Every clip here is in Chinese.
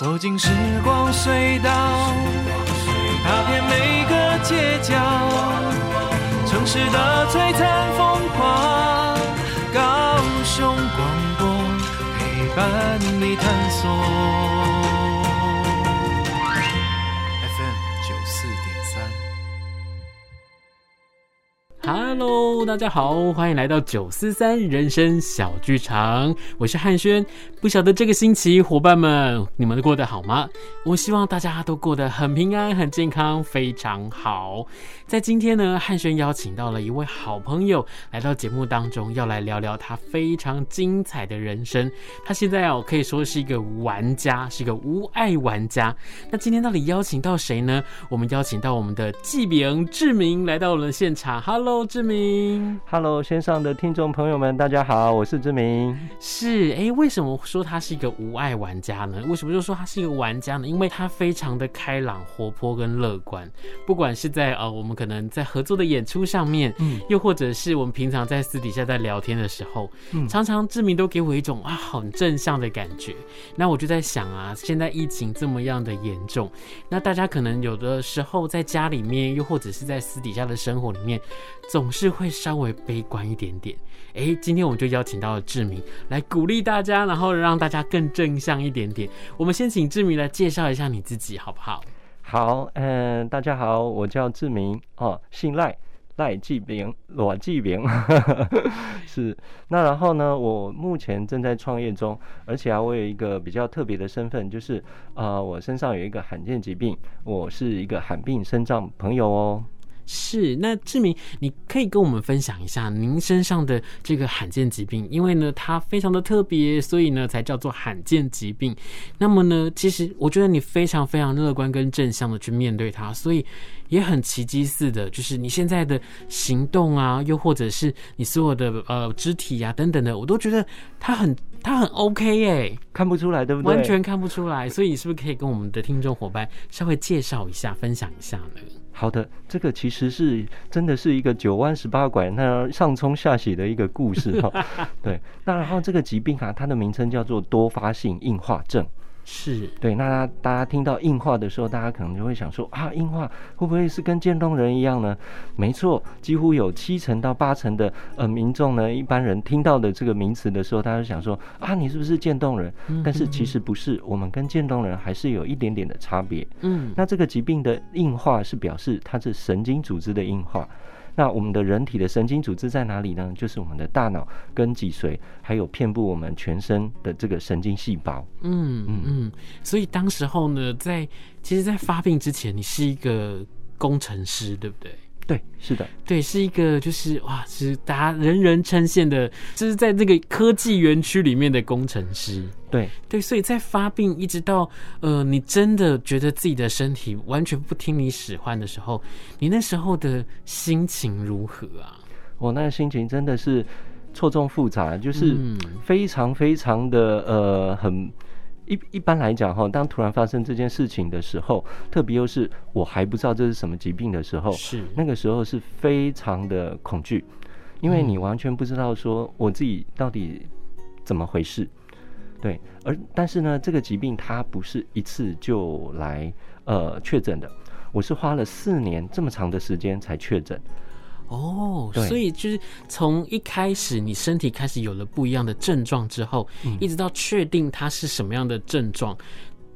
走进时光隧道，踏遍每个街角，城市的璀璨风华，高雄广播陪伴你探索。Hello，大家好，欢迎来到九四三人生小剧场，我是汉轩。不晓得这个星期伙伴们你们都过得好吗？我希望大家都过得很平安、很健康，非常好。在今天呢，汉轩邀请到了一位好朋友来到节目当中，要来聊聊他非常精彩的人生。他现在哦可以说是一个玩家，是一个无爱玩家。那今天到底邀请到谁呢？我们邀请到我们的纪炳志明来到我们的现场。Hello。志明，Hello，线上的听众朋友们，大家好，我是志明。是，哎、欸，为什么说他是一个无爱玩家呢？为什么就说他是一个玩家呢？因为他非常的开朗、活泼跟乐观。不管是在呃，我们可能在合作的演出上面，嗯，又或者是我们平常在私底下在聊天的时候，嗯，常常志明都给我一种啊很正向的感觉。那我就在想啊，现在疫情这么样的严重，那大家可能有的时候在家里面，又或者是在私底下的生活里面。总是会稍微悲观一点点，哎，今天我们就邀请到了志明来鼓励大家，然后让大家更正向一点点。我们先请志明来介绍一下你自己，好不好？好，嗯，大家好，我叫志明哦，姓赖，赖纪炳，罗纪炳，是。那然后呢，我目前正在创业中，而且啊，我有一个比较特别的身份，就是、呃，我身上有一个罕见疾病，我是一个罕病身障朋友哦。是，那志明，你可以跟我们分享一下您身上的这个罕见疾病，因为呢，它非常的特别，所以呢，才叫做罕见疾病。那么呢，其实我觉得你非常非常乐观跟正向的去面对它，所以也很奇迹似的，就是你现在的行动啊，又或者是你所有的呃肢体啊等等的，我都觉得它很它很 OK 耶，看不出来对不对？完全看不出来，所以你是不是可以跟我们的听众伙伴稍微介绍一下、分享一下呢？好的，这个其实是真的是一个九弯十八拐，那上冲下洗的一个故事哈。对，那然后这个疾病啊，它的名称叫做多发性硬化症。是对，那大家听到硬化的时候，大家可能就会想说啊，硬化会不会是跟渐冻人一样呢？没错，几乎有七成到八成的呃民众呢，一般人听到的这个名词的时候，大家就想说啊，你是不是渐冻人？但是其实不是，我们跟渐冻人还是有一点点的差别。嗯，那这个疾病的硬化是表示它是神经组织的硬化。那我们的人体的神经组织在哪里呢？就是我们的大脑跟脊髓，还有遍布我们全身的这个神经细胞。嗯嗯嗯。所以当时候呢，在其实，在发病之前，你是一个工程师，对不对？对，是的，对，是一个就是哇，是大家人人称羡的，就是在那个科技园区里面的工程师。对对，所以在发病一直到呃，你真的觉得自己的身体完全不听你使唤的时候，你那时候的心情如何啊？我那个心情真的是错综复杂，就是非常非常的呃很。一一般来讲哈，当突然发生这件事情的时候，特别又是我还不知道这是什么疾病的时候，是那个时候是非常的恐惧，因为你完全不知道说我自己到底怎么回事，对，而但是呢，这个疾病它不是一次就来呃确诊的，我是花了四年这么长的时间才确诊。哦，所以就是从一开始你身体开始有了不一样的症状之后，嗯、一直到确定它是什么样的症状，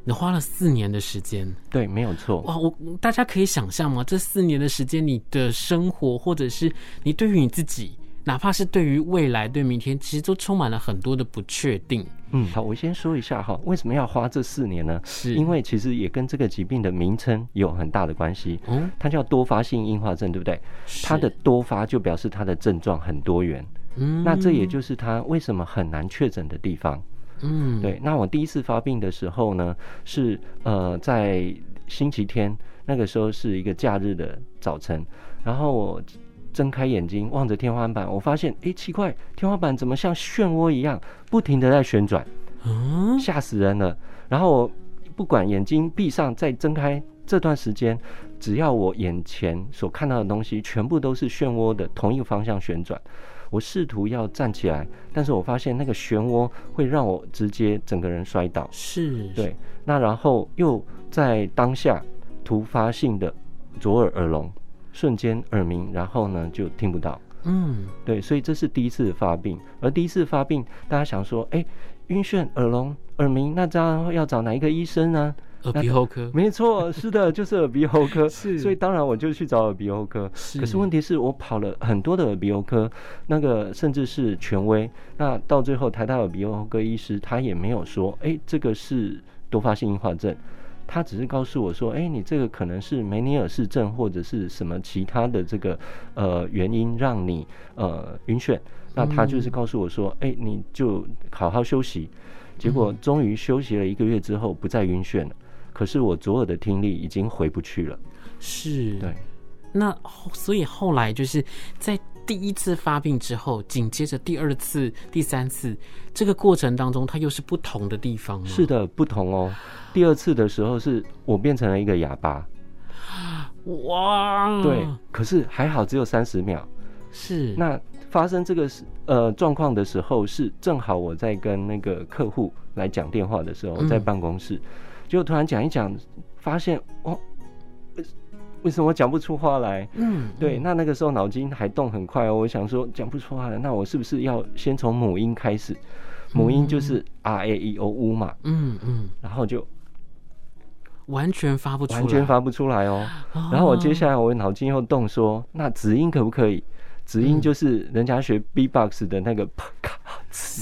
你花了四年的时间。对，没有错。哇，我大家可以想象吗？这四年的时间，你的生活或者是你对于你自己。哪怕是对于未来、对明天，其实都充满了很多的不确定。嗯，好，我先说一下哈，为什么要花这四年呢？是因为其实也跟这个疾病的名称有很大的关系。嗯，它叫多发性硬化症，对不对？它的多发就表示它的症状很多元。嗯，那这也就是它为什么很难确诊的地方。嗯，对。那我第一次发病的时候呢，是呃在星期天，那个时候是一个假日的早晨，然后我。睁开眼睛望着天花板，我发现，哎、欸，奇怪，天花板怎么像漩涡一样不停的在旋转？嗯，吓死人了。然后我不管眼睛闭上再睁开这段时间，只要我眼前所看到的东西全部都是漩涡的同一个方向旋转，我试图要站起来，但是我发现那个漩涡会让我直接整个人摔倒。是，对。那然后又在当下突发性的左耳耳聋，瞬间耳鸣，然后呢就听不到。嗯，对，所以这是第一次发病。而第一次发病，大家想说，哎，晕眩、耳聋、耳鸣，那这样要找哪一个医生呢？耳鼻喉科，没错，是的，就是耳鼻喉科。是，所以当然我就去找耳鼻喉科。是，可是问题是我跑了很多的耳鼻喉科，那个甚至是权威。那到最后，台大耳鼻喉科医师他也没有说，哎，这个是多发性硬化症。他只是告诉我说，哎，你这个可能是梅尼尔氏症或者是什么其他的这个呃原因让你呃晕眩。那他就是告诉我说，哎，你就好好休息。结果终于休息了一个月之后，不再晕眩了。可是我左耳的听力已经回不去了，是，对。那所以后来就是在第一次发病之后，紧接着第二次、第三次这个过程当中，它又是不同的地方吗？是的，不同哦。第二次的时候是我变成了一个哑巴，哇，对。可是还好，只有三十秒。是。那发生这个呃状况的时候，是正好我在跟那个客户来讲电话的时候，在办公室。嗯就突然讲一讲，发现哦，为什么我讲不出话来？嗯，对，那那个时候脑筋还动很快哦。我想说讲不出话来，那我是不是要先从母音开始？母音就是 R A E O U 嘛。嗯嗯，然后就完全发不出来，完全发不出来哦。然后我接下来我脑筋又动说，那子音可不可以？子音就是人家学 B-box 的那个啪 咔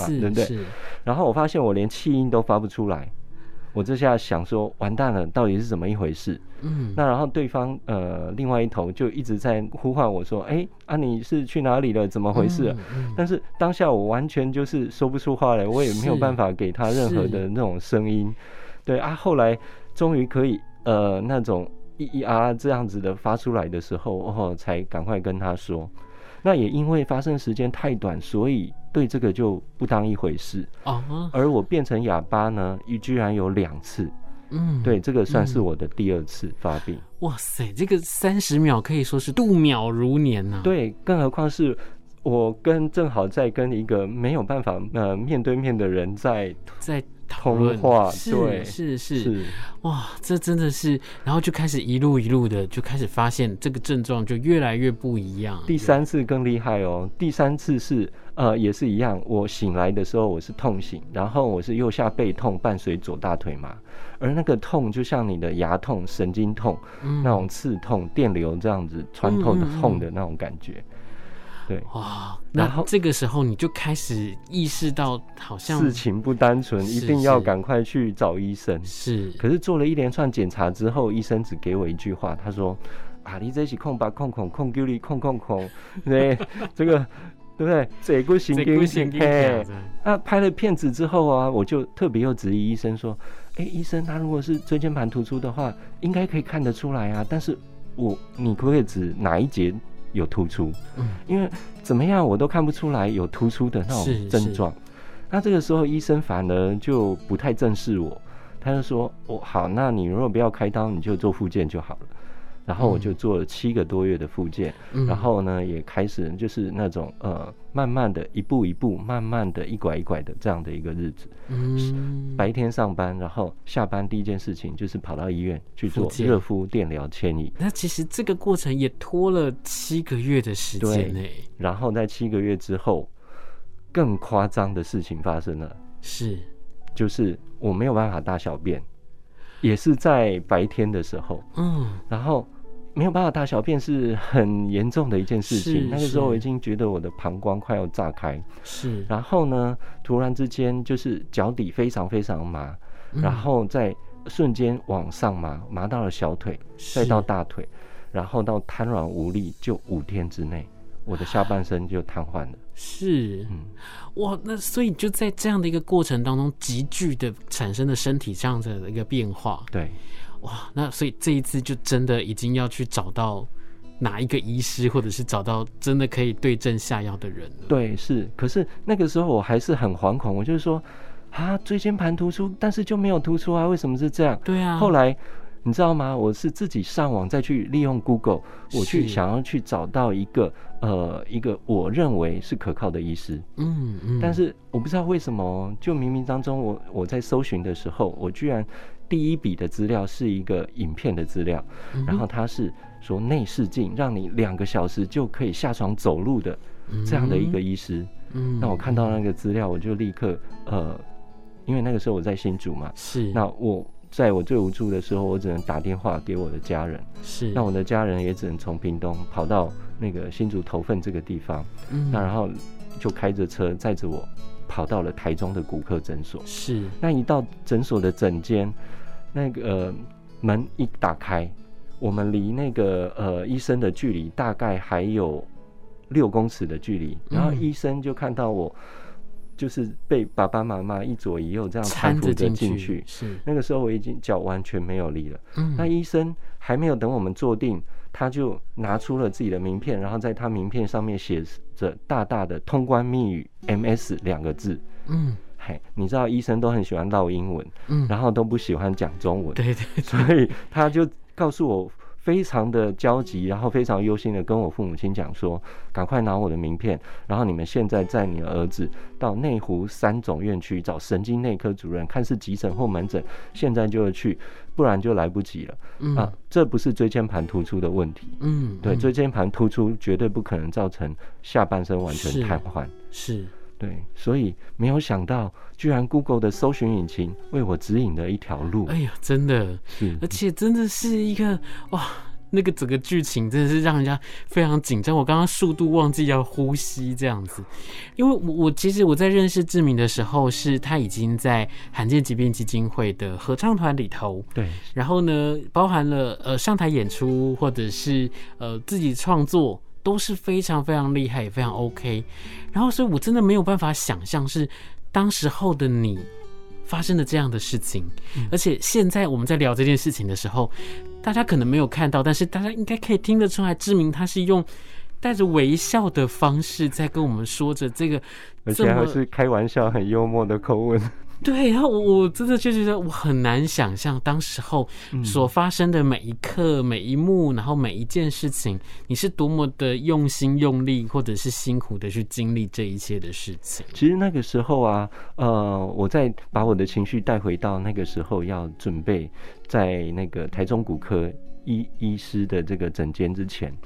嘛，对不对？然后我发现我连气音都发不出来。我这下想说，完蛋了，到底是怎么一回事？嗯，那然后对方呃，另外一头就一直在呼唤我说：“哎，啊，你是去哪里了？怎么回事？”嗯嗯，但是当下我完全就是说不出话来，我也没有办法给他任何的那种声音。对啊，后来终于可以呃那种咿咿啊啊这样子的发出来的时候，哦，才赶快跟他说。那也因为发生时间太短，所以对这个就不当一回事。哦，而我变成哑巴呢，居然有两次。嗯，对，这个算是我的第二次发病。哇塞，这个三十秒可以说是度秒如年呐。对，更何况是我跟正好在跟一个没有办法呃面对面的人在在。通话，对，是是是，哇，这真的是，然后就开始一路一路的就开始发现这个症状就越来越不一样。第三次更厉害哦，第三次是呃也是一样，我醒来的时候我是痛醒，然后我是右下背痛伴随左大腿麻，而那个痛就像你的牙痛、神经痛、嗯、那种刺痛、电流这样子穿透的痛的那种感觉。嗯嗯对哇，然后这个时候你就开始意识到，好像事情不单纯，一定要赶快去找医生。是，可是做了一连串检查之后，医生只给我一句话，他说：“啊，你这是空吧空空空丢你空空空，对，这个对不对？这个神经性嘿。那拍了片子之后啊，我就特别又质疑医生说：，哎，医生，他如果是椎间盘突出的话，应该可以看得出来啊。但是我，你可不可以指哪一节？”有突出，嗯，因为怎么样我都看不出来有突出的那种症状。那这个时候医生反而就不太正视我，他就说：“哦，好，那你如果不要开刀，你就做复健就好了。”然后我就做了七个多月的复健，嗯，然后呢也开始就是那种呃，慢慢的一步一步，慢慢的一拐一拐的这样的一个日子。嗯，白天上班，然后下班第一件事情就是跑到医院去做热敷、电疗、牵引。那其实这个过程也拖了七个月的时间呢。然后在七个月之后，更夸张的事情发生了，是，就是我没有办法大小便。也是在白天的时候，嗯，然后没有办法大小便是很严重的一件事情。那个时候我已经觉得我的膀胱快要炸开，是。然后呢，突然之间就是脚底非常非常麻，然后在瞬间往上麻，麻到了小腿，再到大腿，然后到瘫软无力，就五天之内。我的下半身就瘫痪了，是，嗯，哇，那所以就在这样的一个过程当中，急剧的产生了身体这样子的一个变化，对，哇，那所以这一次就真的已经要去找到哪一个医师，或者是找到真的可以对症下药的人了，对，是，可是那个时候我还是很惶恐，我就是说，啊，椎间盘突出，但是就没有突出啊，为什么是这样？对啊，后来你知道吗？我是自己上网再去利用 Google，我去想要去找到一个呃一个我认为是可靠的医师。嗯嗯。但是我不知道为什么，就冥冥当中我，我我在搜寻的时候，我居然第一笔的资料是一个影片的资料，然后他是说内视镜让你两个小时就可以下床走路的这样的一个医师。嗯。那我看到那个资料，我就立刻呃，因为那个时候我在新竹嘛，是。那我。在我最无助的时候，我只能打电话给我的家人。是，那我的家人也只能从屏东跑到那个新竹头份这个地方。嗯，那然后就开着车载着我跑到了台中的骨科诊所。是，那一到诊所的诊间，那个、呃、门一打开，我们离那个呃医生的距离大概还有六公尺的距离，然后医生就看到我。就是被爸爸妈妈一左一右这样搀扶着进去，是那个时候我已经脚完全没有力了。嗯，那医生还没有等我们坐定，他就拿出了自己的名片，然后在他名片上面写着大大的“通关密语 MS” 两个字。嗯，嘿，你知道医生都很喜欢唠英文，嗯，然后都不喜欢讲中文，对对，所以他就告诉我。非常的焦急，然后非常忧心的跟我父母亲讲说：“赶快拿我的名片，然后你们现在载你的儿子到内湖三总院区找神经内科主任，看是急诊或门诊，现在就要去，不然就来不及了。嗯”啊，这不是椎间盘突出的问题。嗯，对，椎间盘突出绝对不可能造成下半身完全瘫痪。是。是对，所以没有想到，居然 Google 的搜寻引擎为我指引了一条路。哎呀，真的，是，而且真的是一个哇，那个整个剧情真的是让人家非常紧张。我刚刚速度忘记要呼吸这样子，因为我我其实我在认识志明的时候，是他已经在罕见疾病基金会的合唱团里头。对，然后呢，包含了呃上台演出或者是呃自己创作。都是非常非常厉害，也非常 OK。然后，所以我真的没有办法想象是当时候的你发生的这样的事情。而且现在我们在聊这件事情的时候，大家可能没有看到，但是大家应该可以听得出来，志明他是用带着微笑的方式在跟我们说着这个，而且还是开玩笑、很幽默的口吻。对，然后我我真的就觉得我很难想象当时候所发生的每一刻、嗯、每一幕，然后每一件事情，你是多么的用心用力，或者是辛苦的去经历这一切的事情。其实那个时候啊，呃，我在把我的情绪带回到那个时候，要准备在那个台中骨科医医师的这个诊间之前，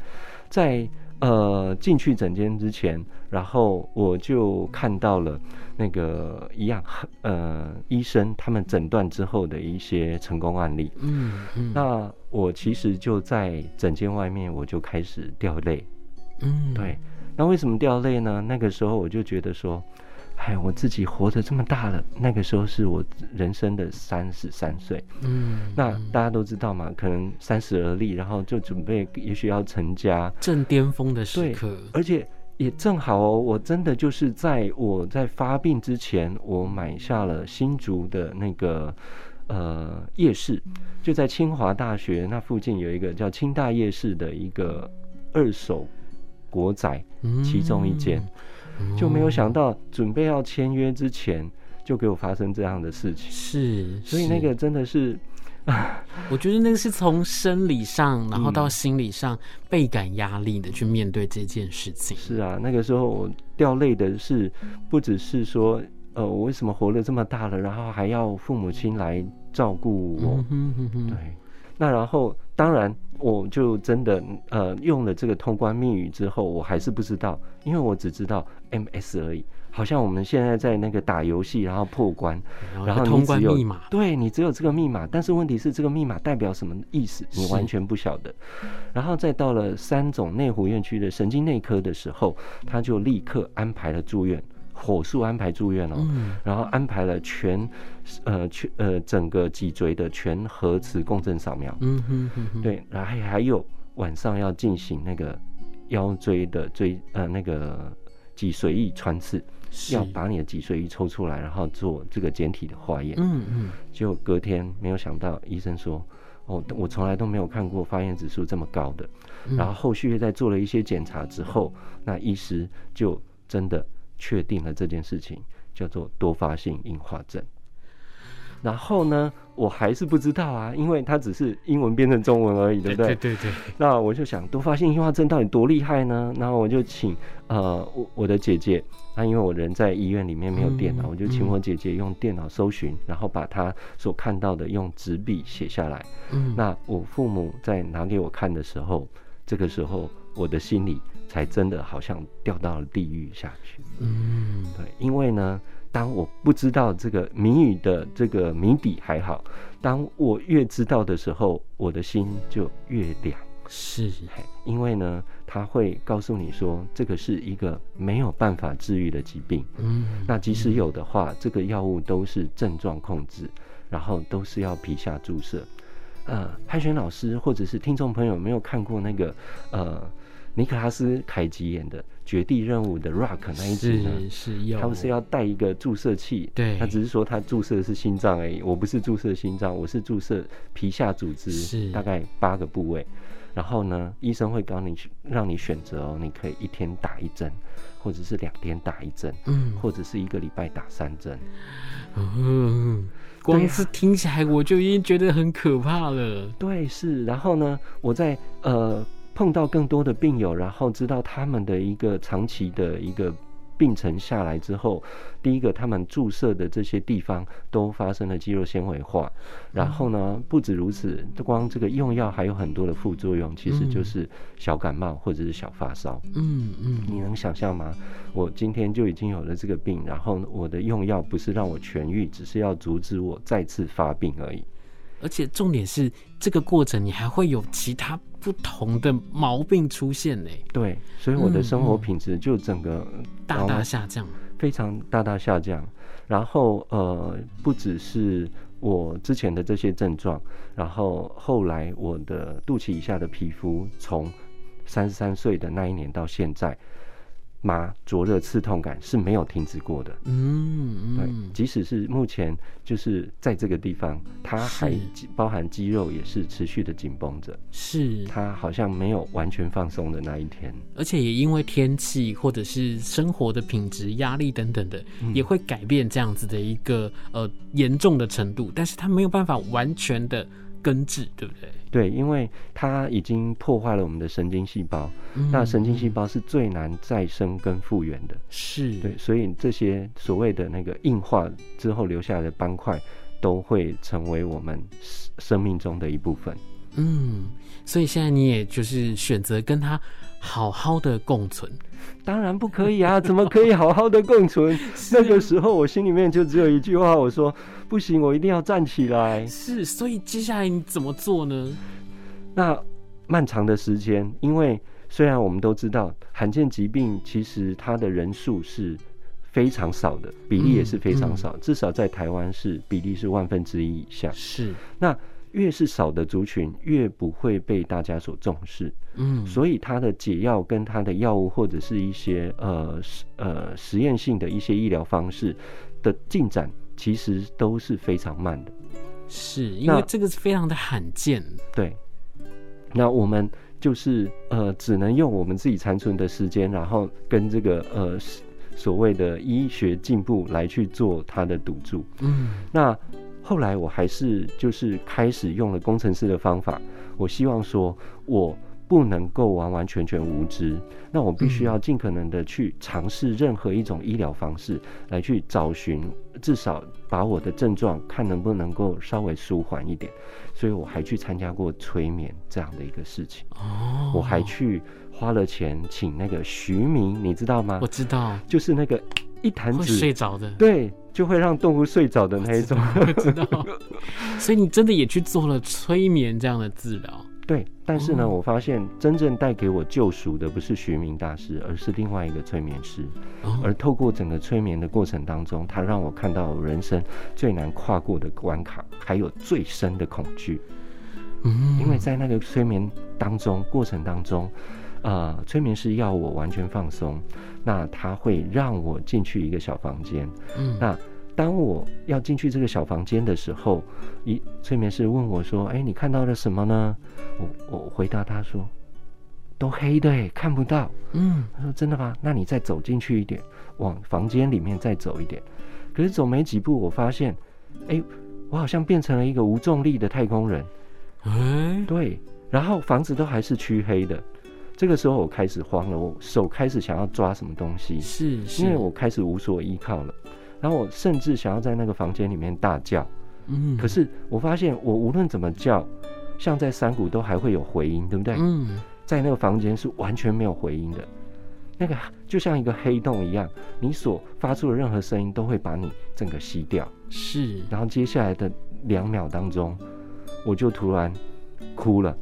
在。呃，进去诊间之前，然后我就看到了那个一样，呃，医生他们诊断之后的一些成功案例。嗯嗯。那我其实就在诊间外面，我就开始掉泪。嗯，对。那为什么掉泪呢？那个时候我就觉得说。哎，我自己活得这么大了，那个时候是我人生的三十三岁。嗯，那大家都知道嘛，可能三十而立，然后就准备，也许要成家，正巅峰的时刻。而且也正好哦，我真的就是在我在发病之前，我买下了新竹的那个呃夜市，就在清华大学那附近有一个叫清大夜市的一个二手国宅，其中一间。就没有想到，准备要签约之前，就给我发生这样的事情。是，所以那个真的是，我觉得那个是从生理上，然后到心理上倍感压力的去面对这件事情。是啊，那个时候我掉泪的是，不只是说，呃，我为什么活了这么大了，然后还要父母亲来照顾我。对，那然后。当然，我就真的呃用了这个通关密语之后，我还是不知道，因为我只知道 MS 而已。好像我们现在在那个打游戏，然后破关，然后你只有通关密码，对，你只有这个密码，但是问题是这个密码代表什么意思，你完全不晓得。然后再到了三总内湖院区的神经内科的时候，他就立刻安排了住院。火速安排住院哦，嗯、然后安排了全，呃全呃整个脊椎的全核磁共振扫描，嗯哼哼哼，对，然后还还有晚上要进行那个腰椎的椎呃那个脊髓液穿刺，是要把你的脊髓液抽出来，然后做这个简体的化验，嗯嗯，就隔天没有想到医生说，哦，我从来都没有看过发炎指数这么高的，嗯、然后后续又在做了一些检查之后，那医师就真的。确定了这件事情叫做多发性硬化症。然后呢，我还是不知道啊，因为它只是英文变成中文而已，对不对？对对对。那我就想，多发性硬化症到底多厉害呢？然后我就请呃我我的姐姐，那因为我人在医院里面没有电脑，我就请我姐姐用电脑搜寻，然后把她所看到的用纸笔写下来。嗯。那我父母在拿给我看的时候，这个时候我的心里才真的好像掉到了地狱下去。嗯。对，因为呢。当我不知道这个谜语的这个谜底还好，当我越知道的时候，我的心就越凉。是，因为呢，他会告诉你说，这个是一个没有办法治愈的疾病。嗯，那即使有的话，这个药物都是症状控制，然后都是要皮下注射。呃，海选老师或者是听众朋友有没有看过那个呃？尼克拉斯凯吉演的《绝地任务》的 Rock 那一集呢？是是，他不是要带一个注射器？对，他只是说他注射的是心脏而已。我不是注射心脏，我是注射皮下组织，是大概八个部位。然后呢，医生会告诉你让你选择哦，你可以一天打一针，或者是两天打一针，嗯，或者是一个礼拜打三针。嗯，光是听起来我就已经觉得很可怕了。对，是。然后呢，我在呃。碰到更多的病友，然后知道他们的一个长期的一个病程下来之后，第一个他们注射的这些地方都发生了肌肉纤维化，然后呢，不止如此，光这个用药还有很多的副作用，其实就是小感冒或者是小发烧。嗯嗯，你能想象吗？我今天就已经有了这个病，然后我的用药不是让我痊愈，只是要阻止我再次发病而已。而且重点是这个过程，你还会有其他不同的毛病出现呢。对，所以我的生活品质就整个大大下降，非常大大下降。然后呃，不只是我之前的这些症状，然后后来我的肚脐以下的皮肤，从三十三岁的那一年到现在。麻、灼热、刺痛感是没有停止过的。嗯，对，即使是目前就是在这个地方，它还包含肌肉也是持续的紧绷着。是，它好像没有完全放松的那一天。而且也因为天气或者是生活的品质、压力等等的，也会改变这样子的一个呃严重的程度。但是它没有办法完全的。根治对不对？对，因为它已经破坏了我们的神经细胞，嗯、那神经细胞是最难再生跟复原的。是对，所以这些所谓的那个硬化之后留下来的斑块，都会成为我们生命中的一部分。嗯，所以现在你也就是选择跟他好好的共存。当然不可以啊！怎么可以好好的共存？那个时候我心里面就只有一句话，我说不行，我一定要站起来。是，所以接下来你怎么做呢？那漫长的时间，因为虽然我们都知道罕见疾病其实它的人数是非常少的，比例也是非常少，嗯嗯、至少在台湾是比例是万分之一以下。是，那。越是少的族群，越不会被大家所重视。嗯，所以它的解药跟它的药物，或者是一些呃呃实验性的一些医疗方式的进展，其实都是非常慢的。是因为这个是非常的罕见。对，那我们就是呃只能用我们自己残存的时间，然后跟这个呃所谓的医学进步来去做它的赌注。嗯，那。后来我还是就是开始用了工程师的方法，我希望说我不能够完完全全无知，那我必须要尽可能的去尝试任何一种医疗方式来去找寻，至少把我的症状看能不能够稍微舒缓一点，所以我还去参加过催眠这样的一个事情。哦，我还去花了钱请那个徐明，你知道吗？我知道，就是那个一弹指睡着的，对。就会让动物睡着的那一种，我知道。所以你真的也去做了催眠这样的治疗？对，但是呢，哦、我发现真正带给我救赎的不是徐明大师，而是另外一个催眠师。哦、而透过整个催眠的过程当中，他让我看到人生最难跨过的关卡，还有最深的恐惧。嗯，因为在那个催眠当中过程当中，呃，催眠师要我完全放松。那他会让我进去一个小房间，嗯，那当我要进去这个小房间的时候，一催眠师问我说：“哎，你看到了什么呢？”我我回答他说：“都黑的，哎，看不到。”嗯，他说：“真的吗？那你再走进去一点，往房间里面再走一点。”可是走没几步，我发现，哎，我好像变成了一个无重力的太空人。哎，对，然后房子都还是黢黑的。这个时候我开始慌了，我手开始想要抓什么东西，是，是，因为我开始无所依靠了。然后我甚至想要在那个房间里面大叫，嗯，可是我发现我无论怎么叫，像在山谷都还会有回音，对不对？嗯，在那个房间是完全没有回音的，那个就像一个黑洞一样，你所发出的任何声音都会把你整个吸掉。是，然后接下来的两秒当中，我就突然哭了。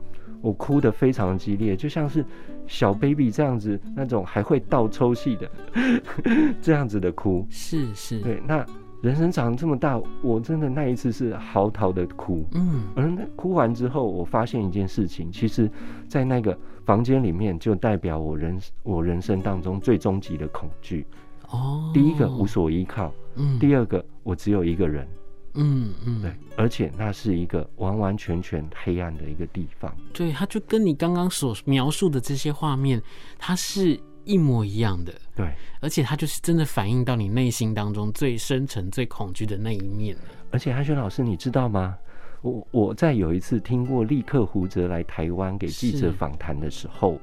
我哭得非常激烈，就像是小 baby 这样子，那种还会倒抽气的 这样子的哭。是是，对。那人生长这么大，我真的那一次是嚎啕的哭。嗯。而那哭完之后，我发现一件事情，其实，在那个房间里面，就代表我人我人生当中最终极的恐惧。哦。第一个无所依靠。嗯。第二个，我只有一个人。嗯嗯，对，而且那是一个完完全全黑暗的一个地方。对，它就跟你刚刚所描述的这些画面，它是一模一样的。对，而且它就是真的反映到你内心当中最深沉、最恐惧的那一面。而且汉轩老师，你知道吗？我我在有一次听过立刻胡哲来台湾给记者访谈的时候，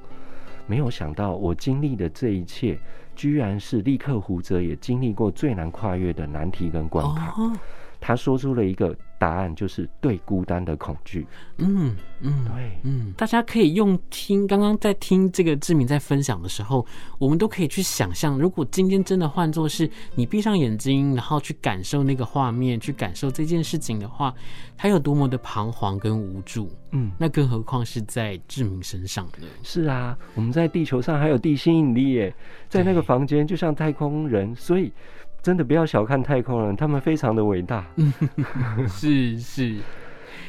没有想到我经历的这一切，居然是立刻胡哲也经历过最难跨越的难题跟关卡。哦他说出了一个答案，就是对孤单的恐惧。嗯嗯，对，嗯，大家可以用听刚刚在听这个志明在分享的时候，我们都可以去想象，如果今天真的换作是你闭上眼睛，然后去感受那个画面，去感受这件事情的话，他有多么的彷徨跟无助。嗯，那更何况是在志明身上呢？是啊，我们在地球上还有地心引力耶，在那个房间就像太空人，所以。真的不要小看太空人，他们非常的伟大。是是。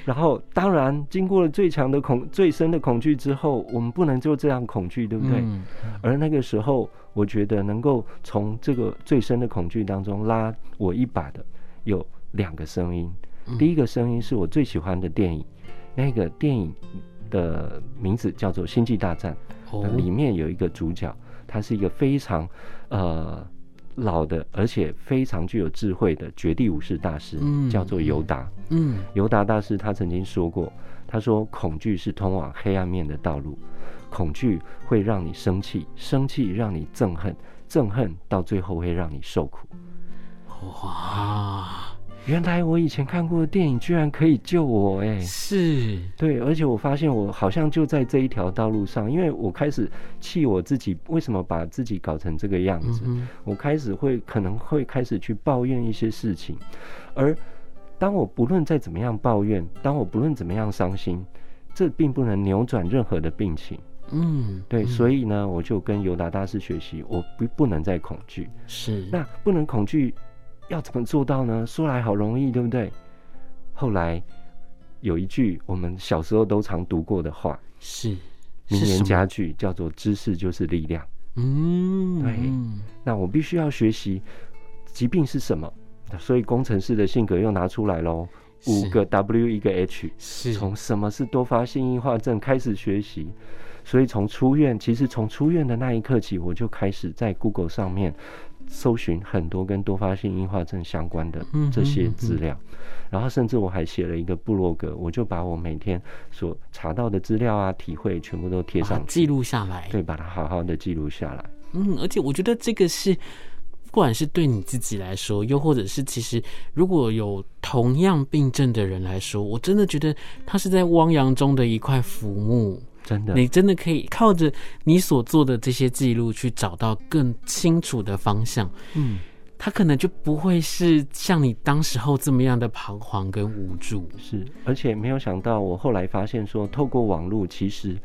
然后，当然，经过了最强的恐、最深的恐惧之后，我们不能就这样恐惧，对不对？嗯。而那个时候，我觉得能够从这个最深的恐惧当中拉我一把的，有两个声音。第一个声音是我最喜欢的电影，那个电影的名字叫做《星际大战》，里面有一个主角，他是一个非常呃。老的，而且非常具有智慧的绝地武士大师，嗯、叫做尤达。嗯，尤达大师他曾经说过，他说恐惧是通往黑暗面的道路，恐惧会让你生气，生气让你憎恨，憎恨到最后会让你受苦。哇！原来我以前看过的电影居然可以救我哎、欸！是对，而且我发现我好像就在这一条道路上，因为我开始气我自己，为什么把自己搞成这个样子？嗯、我开始会可能会开始去抱怨一些事情，而当我不论再怎么样抱怨，当我不论怎么样伤心，这并不能扭转任何的病情。嗯，对，嗯、所以呢，我就跟尤达大师学习，我不不能再恐惧。是，那不能恐惧。要怎么做到呢？说来好容易，对不对？后来有一句我们小时候都常读过的话，是名言佳句，叫做“知识就是力量”。嗯，对。那我必须要学习疾病是什么，所以工程师的性格又拿出来喽。五个 W 一个 H，是从什么是多发性硬化症开始学习。所以从出院，其实从出院的那一刻起，我就开始在 Google 上面。搜寻很多跟多发性硬化症相关的这些资料，然后甚至我还写了一个部落格，我就把我每天所查到的资料啊、体会全部都贴上，记录下来。对，把它好好的记录下来。嗯，而且我觉得这个是，不管是对你自己来说，又或者是其实如果有同样病症的人来说，我真的觉得他是在汪洋中的一块浮木。真的，你真的可以靠着你所做的这些记录去找到更清楚的方向。嗯，他可能就不会是像你当时候这么样的彷徨跟无助。是，而且没有想到，我后来发现说，透过网络，其实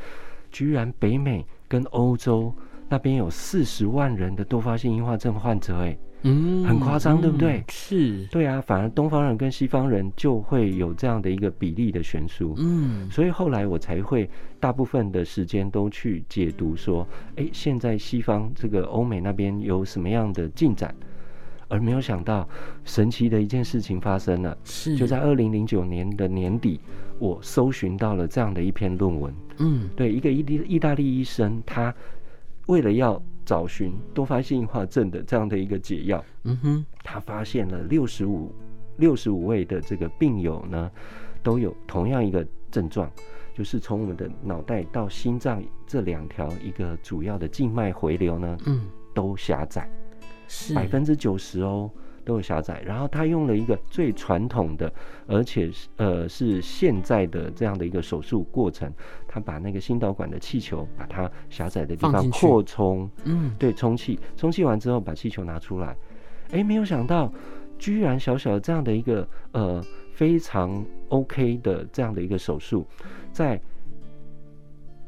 居然北美跟欧洲那边有四十万人的多发性硬化症患者，哎。嗯，很夸张，对不对？嗯、是，对啊，反而东方人跟西方人就会有这样的一个比例的悬殊。嗯，所以后来我才会大部分的时间都去解读说，哎，现在西方这个欧美那边有什么样的进展，而没有想到神奇的一件事情发生了，是就在二零零九年的年底，我搜寻到了这样的一篇论文。嗯，对，一个意意大利医生，他为了要找寻多发性硬化症的这样的一个解药，嗯哼，他发现了六十五六十五位的这个病友呢，都有同样一个症状，就是从我们的脑袋到心脏这两条一个主要的静脉回流呢，嗯，都狭窄，是。百分之九十哦。都有狭窄，然后他用了一个最传统的，而且是呃是现在的这样的一个手术过程，他把那个心导管的气球把它狭窄的地方扩充，嗯，对，充气，充气完之后把气球拿出来，哎，没有想到，居然小小的这样的一个呃非常 OK 的这样的一个手术，在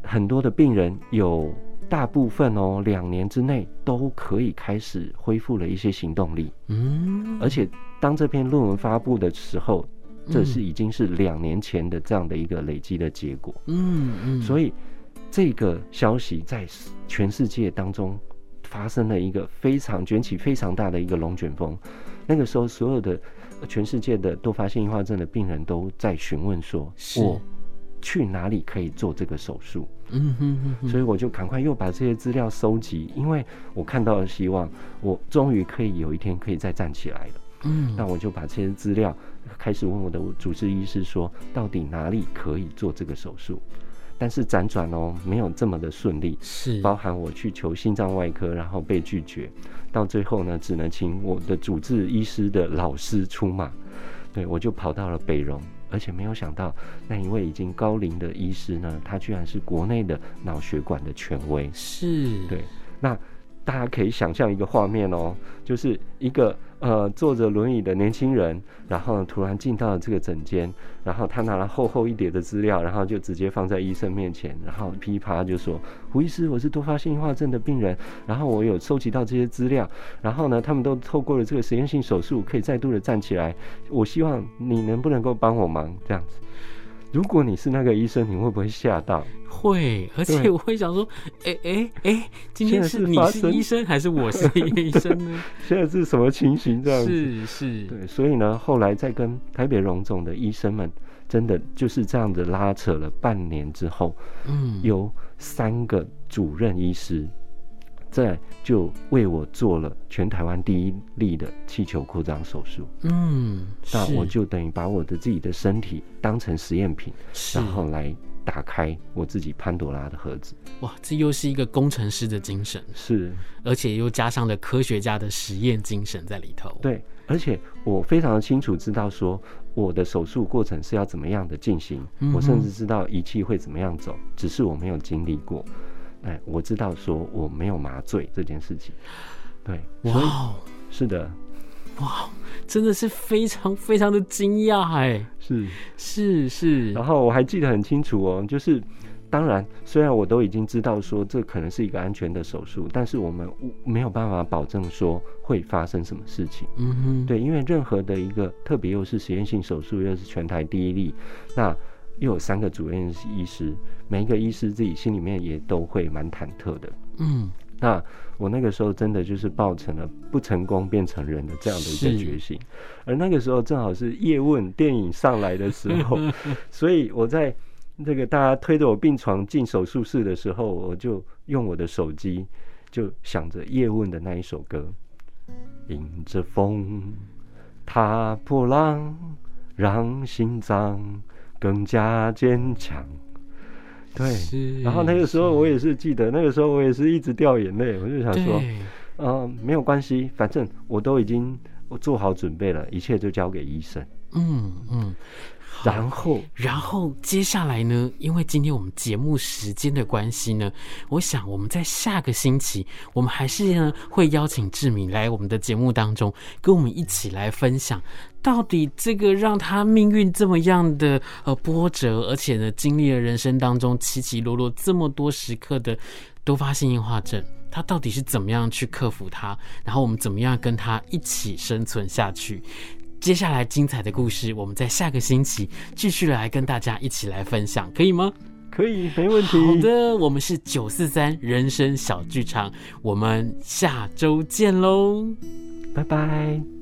很多的病人有。大部分哦，两年之内都可以开始恢复了一些行动力。嗯，而且当这篇论文发布的时候，这是已经是两年前的这样的一个累积的结果。嗯嗯，所以这个消息在全世界当中发生了一个非常卷起非常大的一个龙卷风。那个时候，所有的全世界的多发性硬化症的病人都在询问说：“我去哪里可以做这个手术？”嗯哼哼，所以我就赶快又把这些资料收集，因为我看到了希望，我终于可以有一天可以再站起来了。嗯，那我就把这些资料开始问我的主治医师说，到底哪里可以做这个手术？但是辗转哦，没有这么的顺利，是包含我去求心脏外科，然后被拒绝，到最后呢，只能请我的主治医师的老师出马，对，我就跑到了北荣。而且没有想到，那一位已经高龄的医师呢，他居然是国内的脑血管的权威。是，对。那大家可以想象一个画面哦，就是一个。呃，坐着轮椅的年轻人，然后突然进到了这个诊间，然后他拿了厚厚一叠的资料，然后就直接放在医生面前，然后噼啪就说：“胡医师，我是多发性硬化症的病人，然后我有收集到这些资料，然后呢，他们都透过了这个实验性手术，可以再度的站起来。我希望你能不能够帮我忙？这样子。”如果你是那个医生，你会不会吓到？会，而且我会想说，哎哎哎，今天是你是医生还是我是医生呢？现在是什么情形？这样子是是，对，所以呢，后来在跟台北荣总的医生们，真的就是这样子拉扯了半年之后，嗯，有三个主任医师。再就为我做了全台湾第一例的气球扩张手术。嗯，那我就等于把我的自己的身体当成实验品，然后来打开我自己潘多拉的盒子。哇，这又是一个工程师的精神，是，而且又加上了科学家的实验精神在里头。对，而且我非常的清楚知道说我的手术过程是要怎么样的进行，嗯、我甚至知道仪器会怎么样走，只是我没有经历过。哎，我知道说我没有麻醉这件事情，对，哇，是的，哇，真的是非常非常的惊讶哎，是。是是，然后我还记得很清楚哦，就是当然，虽然我都已经知道说这可能是一个安全的手术，但是我们没有办法保证说会发生什么事情，嗯哼，对，因为任何的一个特别又是实验性手术，又是全台第一例，那。又有三个主任医师，每一个医师自己心里面也都会蛮忐忑的。嗯，那我那个时候真的就是抱成了不成功变成人的这样的一个决心。而那个时候正好是叶问电影上来的时候，所以我在这个大家推着我病床进手术室的时候，我就用我的手机就想着叶问的那一首歌，迎着风，踏破浪，让心脏。更加坚强，对。然后那个时候我也是记得，那个时候我也是一直掉眼泪。我就想说，嗯，没有关系，反正我都已经我做好准备了，一切就交给医生。嗯嗯。然后，然后接下来呢？因为今天我们节目时间的关系呢，我想我们在下个星期，我们还是呢会邀请志敏来我们的节目当中，跟我们一起来分享，到底这个让他命运这么样的呃波折，而且呢经历了人生当中起起落落这么多时刻的多发性硬化症，他到底是怎么样去克服它？然后我们怎么样跟他一起生存下去？接下来精彩的故事，我们在下个星期继续来跟大家一起来分享，可以吗？可以，没问题。好的，我们是九四三人生小剧场，我们下周见喽，拜拜。